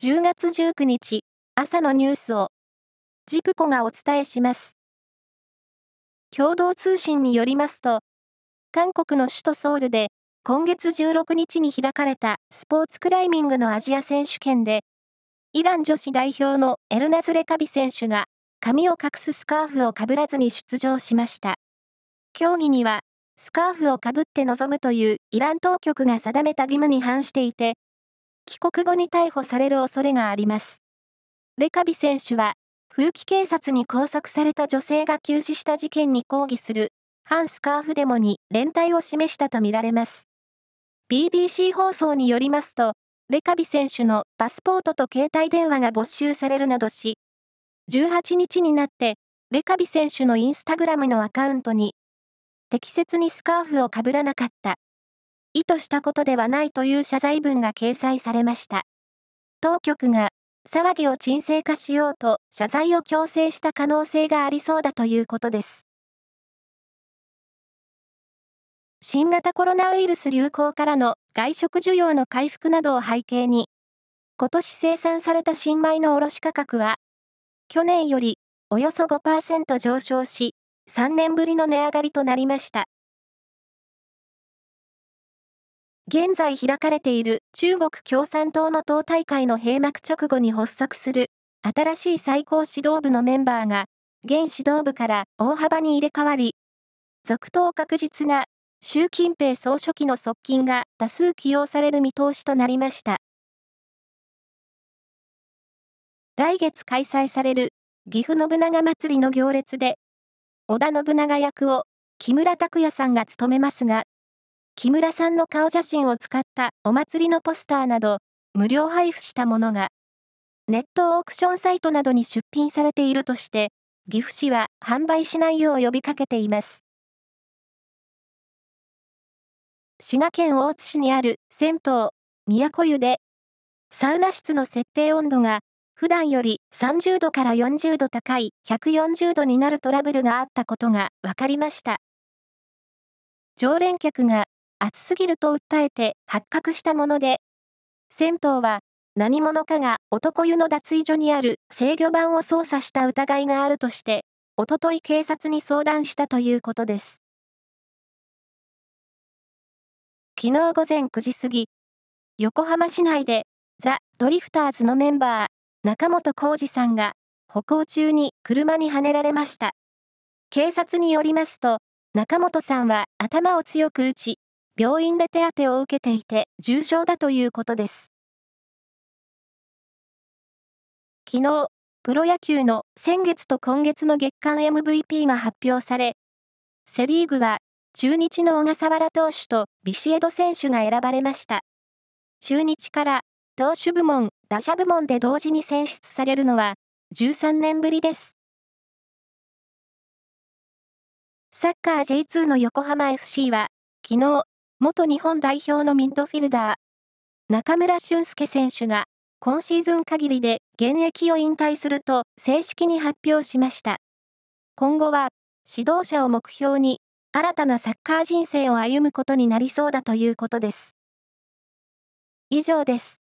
10月19日朝のニュースをジプコがお伝えします。共同通信によりますと、韓国の首都ソウルで今月16日に開かれたスポーツクライミングのアジア選手権で、イラン女子代表のエルナズレカビ選手が髪を隠すスカーフをかぶらずに出場しました。競技にはスカーフをかぶって臨むというイラン当局が定めた義務に反していて、帰国後に逮捕される恐れがあります。レカビ選手は、風紀警察に拘束された女性が急死した事件に抗議する、反スカーフデモに連帯を示したとみられます。BBC 放送によりますと、レカビ選手のパスポートと携帯電話が没収されるなどし、18日になって、レカビ選手のインスタグラムのアカウントに、適切にスカーフをかぶらなかった。意図したことではないという謝罪文が掲載されました。当局が騒ぎを沈静化しようと謝罪を強制した可能性がありそうだということです。新型コロナウイルス流行からの外食需要の回復などを背景に、今年生産された新米の卸価格は、去年よりおよそ5%上昇し、3年ぶりの値上がりとなりました。現在開かれている中国共産党の党大会の閉幕直後に発足する新しい最高指導部のメンバーが現指導部から大幅に入れ替わり、続投確実な習近平総書記の側近が多数起用される見通しとなりました。来月開催される岐阜信長祭りの行列で、織田信長役を木村拓哉さんが務めますが、木村さんの顔写真を使ったお祭りのポスターなど、無料配布したものが、ネットオークションサイトなどに出品されているとして、岐阜市は販売しないよう呼びかけています。滋賀県大津市にある銭湯、都湯で、サウナ室の設定温度が普段より30度から40度高い140度になるトラブルがあったことが分かりました。常連客が暑すぎると訴えて発覚したもので、銭湯は何者かが男湯の脱衣所にある制御盤を操作した疑いがあるとして、おととい警察に相談したということです。昨日午前9時過ぎ、横浜市内でザ・ドリフターズのメンバー、中本浩二さんが歩行中に車にはねられました。警察によりますと、中本さんは頭を強く打ち、病院で手当てを受けていて重傷だということです。昨日、プロ野球の先月と今月の月間 MVP が発表され、セリーグは中日の小笠原投手とビシエド選手が選ばれました。中日から投手部門、打者部門で同時に選出されるのは13年ぶりです。サッカー J2 の横浜 FC は昨日元日本代表のミッドフィルダー、中村俊輔選手が、今シーズン限りで現役を引退すると正式に発表しました。今後は、指導者を目標に、新たなサッカー人生を歩むことになりそうだということです。以上です。